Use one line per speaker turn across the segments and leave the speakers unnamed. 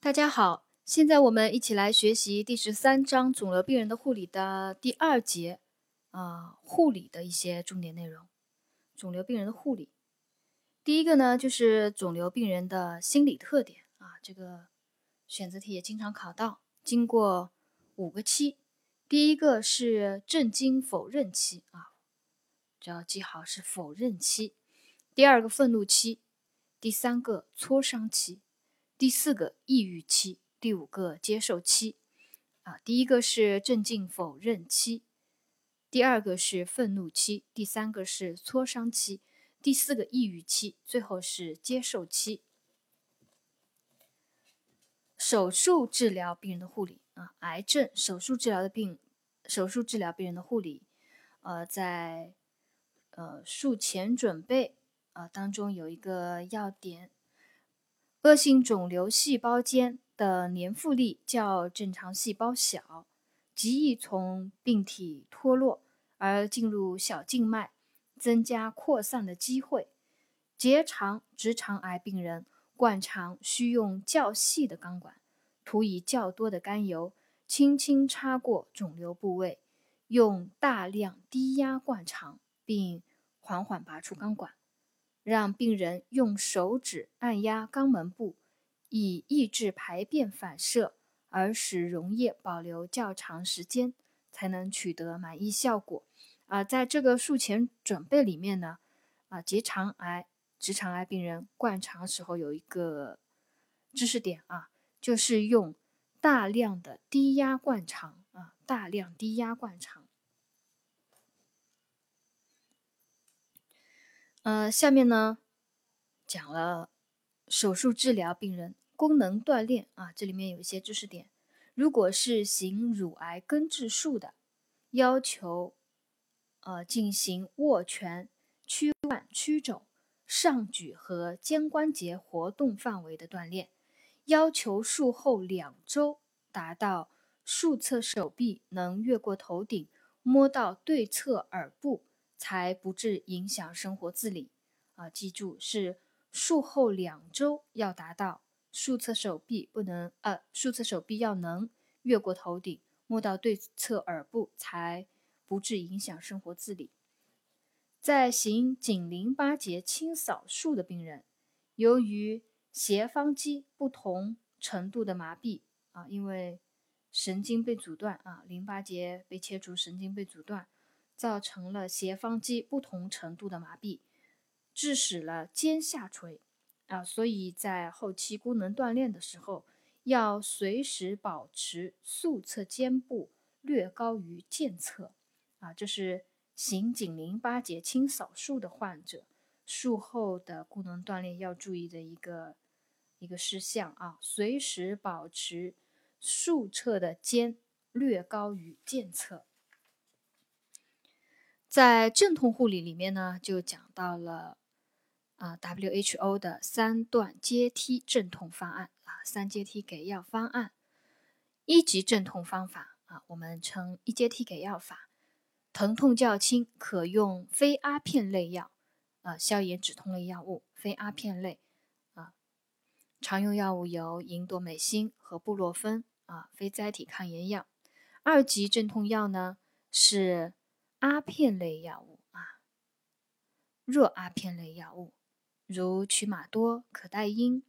大家好，现在我们一起来学习第十三章肿瘤病人的护理的第二节，啊，护理的一些重点内容。肿瘤病人的护理，第一个呢就是肿瘤病人的心理特点啊，这个选择题也经常考到。经过五个期，第一个是震惊否认期啊，只要记好是否认期。第二个愤怒期，第三个挫伤期。第四个抑郁期，第五个接受期，啊，第一个是镇静否认期，第二个是愤怒期，第三个是挫伤期，第四个抑郁期，最后是接受期。手术治疗病人的护理啊，癌症手术治疗的病，手术治疗病人的护理，呃，在呃术前准备啊当中有一个要点。恶性肿瘤细胞间的粘附力较正常细胞小，极易从病体脱落而进入小静脉，增加扩散的机会。结肠直肠癌病人灌肠需用较细的钢管，涂以较多的甘油，轻轻插过肿瘤部位，用大量低压灌肠，并缓缓拔出钢管。让病人用手指按压肛门部，以抑制排便反射，而使溶液保留较长时间，才能取得满意效果。啊，在这个术前准备里面呢，啊，结肠癌、直肠癌病人灌肠时候有一个知识点啊，就是用大量的低压灌肠啊，大量低压灌肠。呃，下面呢讲了手术治疗病人功能锻炼啊，这里面有一些知识点。如果是行乳癌根治术的，要求呃进行握拳、屈腕、屈肘、上举和肩关节活动范围的锻炼，要求术后两周达到术侧手臂能越过头顶摸到对侧耳部。才不致影响生活自理啊！记住，是术后两周要达到术侧手臂不能呃，术侧手臂要能越过头顶摸到对侧耳部，才不致影响生活自理。在行颈淋巴结清扫术的病人，由于斜方肌不同程度的麻痹啊，因为神经被阻断啊，淋巴结被切除，神经被阻断。造成了斜方肌不同程度的麻痹，致使了肩下垂啊，所以在后期功能锻炼的时候，要随时保持侧侧肩部略高于健侧啊，这是行颈淋巴结清扫术的患者术后的功能锻炼要注意的一个一个事项啊，随时保持竖侧的肩略高于健侧。在镇痛护理里面呢，就讲到了啊，WHO 的三段阶梯镇痛方案啊，三阶梯给药方案。一级镇痛方法啊，我们称一阶梯给药法，疼痛较轻，可用非阿片类药啊，消炎止痛类药物，非阿片类啊，常用药物有吲哚美辛和布洛芬啊，非甾体抗炎药。二级镇痛药呢是。阿片类药物啊，弱阿片类药物，如曲马多、可待因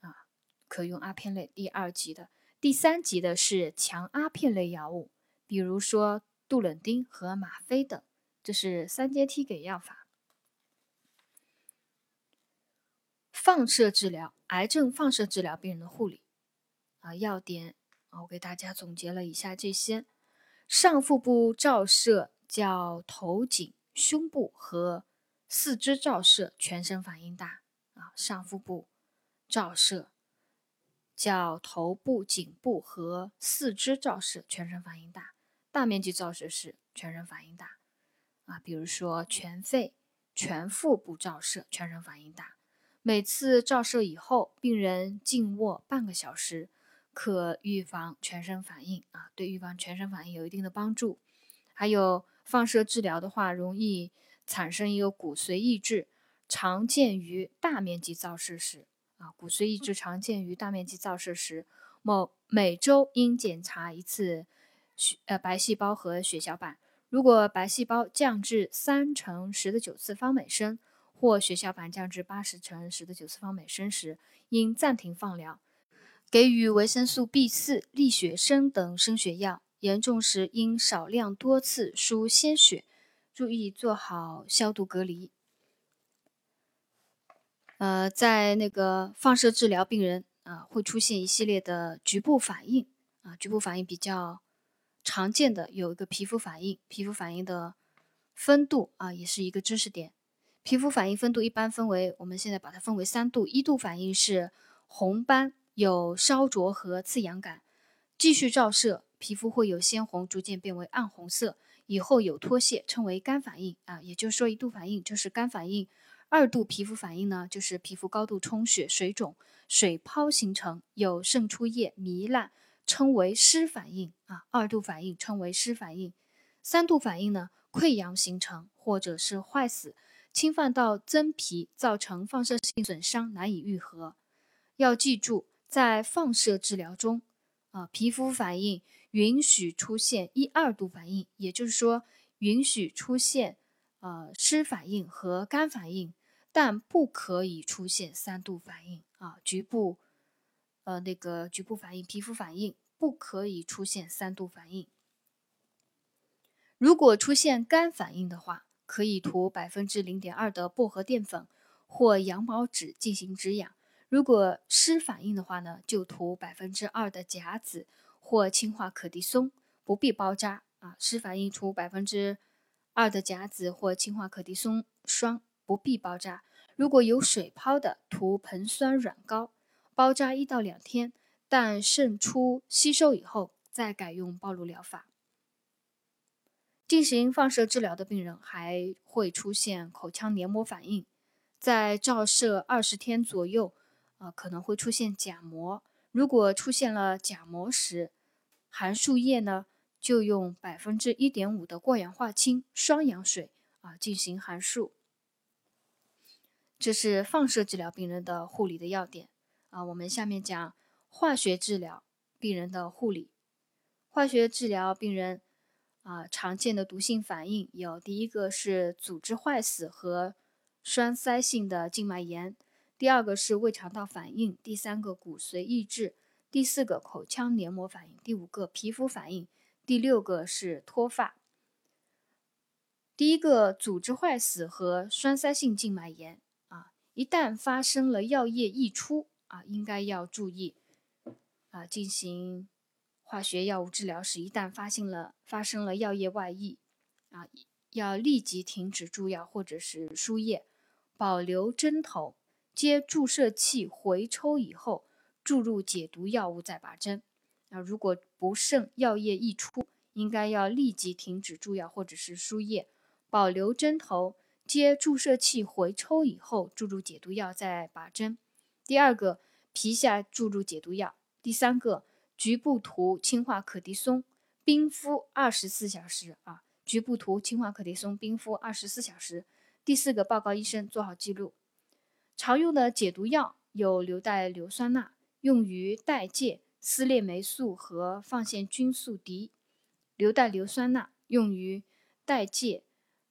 啊，可用阿片类。第二级的、第三级的是强阿片类药物，比如说杜冷丁和吗啡等。这是三阶梯给药法。放射治疗，癌症放射治疗病人的护理啊，要点啊，我给大家总结了以下这些。上腹部照射叫头颈、胸部和四肢照射全身反应大啊。上腹部照射叫头部、颈部和四肢照射全身反应大，大面积照射是全身反应大啊。比如说全肺、全腹部照射全身反应大。每次照射以后，病人静卧半个小时。可预防全身反应啊，对预防全身反应有一定的帮助。还有放射治疗的话，容易产生一个骨髓抑制，常见于大面积照射时啊，骨髓抑制常见于大面积照射时，某每周应检查一次血呃白细胞和血小板。如果白细胞降至三乘十的九次方每升，或血小板降至八十乘十的九次方每升时，应暂停放疗，给予维生素 B 四、利血生等升血药。严重时应少量多次输鲜血，注意做好消毒隔离。呃，在那个放射治疗病人啊，会出现一系列的局部反应啊，局部反应比较。常见的有一个皮肤反应，皮肤反应的分度啊，也是一个知识点。皮肤反应分度一般分为，我们现在把它分为三度。一度反应是红斑，有烧灼和刺痒感，继续照射，皮肤会有鲜红，逐渐变为暗红色，以后有脱屑，称为干反应啊。也就是说，一度反应就是干反应。二度皮肤反应呢，就是皮肤高度充血、水肿、水泡形成，有渗出液、糜烂。称为湿反应啊，二度反应称为湿反应，三度反应呢，溃疡形成或者是坏死，侵犯到真皮，造成放射性损伤，难以愈合。要记住，在放射治疗中，啊，皮肤反应允许出现一二度反应，也就是说，允许出现呃湿反应和干反应，但不可以出现三度反应啊，局部。呃，那个局部反应、皮肤反应不可以出现三度反应。如果出现干反应的话，可以涂百分之零点二的薄荷淀粉或羊毛脂进行止痒。如果湿反应的话呢，就涂百分之二的甲酯或氢化可的松，不必包扎啊。湿反应涂百分之二的甲酯或氢化可的松霜，不必包扎。如果有水泡的，涂硼酸软膏。包扎一到两天，但渗出吸收以后再改用暴露疗法。进行放射治疗的病人还会出现口腔黏膜反应，在照射二十天左右，啊，可能会出现假膜。如果出现了假膜时，含漱液呢，就用百分之一点五的过氧化氢双氧水啊进行含漱。这是放射治疗病人的护理的要点。啊，我们下面讲化学治疗病人的护理。化学治疗病人啊，常见的毒性反应有：第一个是组织坏死和栓塞性的静脉炎；第二个是胃肠道反应；第三个骨髓抑制；第四个口腔黏膜反应；第五个皮肤反应；第六个是脱发。第一个组织坏死和栓塞性静脉炎啊，一旦发生了药液溢出。啊，应该要注意啊！进行化学药物治疗时，一旦发现了发生了药液外溢，啊，要立即停止注药或者是输液，保留针头，接注射器回抽以后，注入解毒药物再拔针。啊，如果不慎药液溢出，应该要立即停止注药或者是输液，保留针头，接注射器回抽以后，注入解毒药再拔针。第二个，皮下注入解毒药；第三个，局部涂氢化可的松，冰敷二十四小时啊，局部涂氢化可的松，冰敷二十四小时。第四个，报告医生，做好记录。常用的解毒药有硫代硫酸钠，用于代谢撕裂霉素和放线菌素敌；硫代硫酸钠用于代谢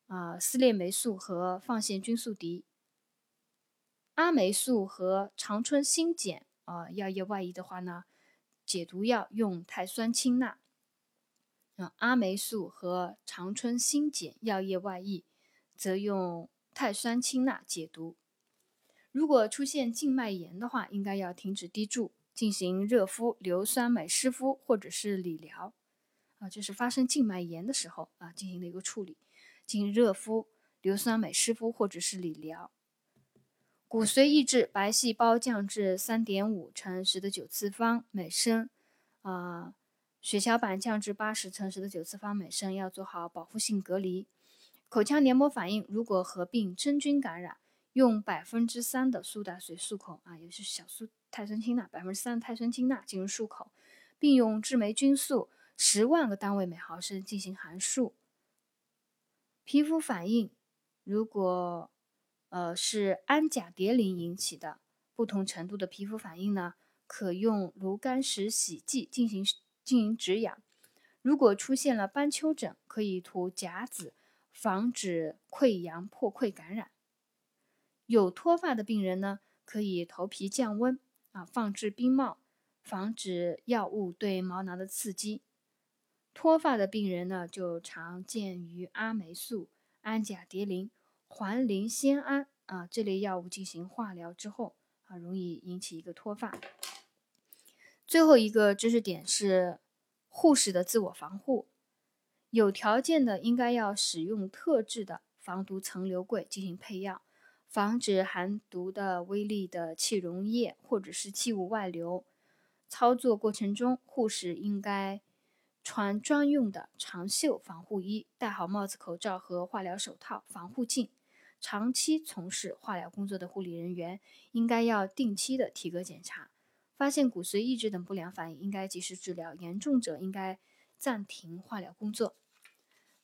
啊撕裂霉素和放线菌素敌。阿霉素和长春新碱啊，药液外溢的话呢，解毒药用碳酸氢钠。啊，阿霉素和长春新碱药液外溢，则用碳酸氢钠解毒。如果出现静脉炎的话，应该要停止滴注，进行热敷、硫酸镁湿敷或者是理疗。啊，就是发生静脉炎的时候啊进行的一个处理，进行热敷、硫酸镁湿敷或者是理疗。骨髓抑制，白细胞降至三点五乘十的九次方每升，啊，血小板降至八十乘十的九次方每升，要做好保护性隔离。口腔黏膜反应，如果合并真菌感染，用百分之三的苏打水漱口啊，也是小苏碳酸氢钠，百分之三的碳酸氢钠进行漱口，并用制霉菌素十万个单位每毫升进行含漱。皮肤反应，如果呃，是氨甲蝶呤引起的，不同程度的皮肤反应呢，可用炉甘石洗剂进行进行止痒。如果出现了斑丘疹，可以涂甲子，防止溃疡破溃感染。有脱发的病人呢，可以头皮降温啊，放置冰帽，防止药物对毛囊的刺激。脱发的病人呢，就常见于阿霉素、氨甲蝶呤、环磷酰胺啊这类药物进行化疗之后啊，容易引起一个脱发。最后一个知识点是。护士的自我防护，有条件的应该要使用特制的防毒层流柜进行配药，防止含毒的微粒的气溶液或者是气雾外流。操作过程中，护士应该穿专用的长袖防护衣，戴好帽子、口罩和化疗手套、防护镜。长期从事化疗工作的护理人员应该要定期的体格检查。发现骨髓抑制等不良反应，应该及时治疗；严重者应该暂停化疗工作。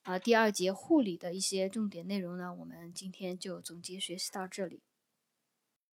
啊，第二节护理的一些重点内容呢，我们今天就总结学习到这里。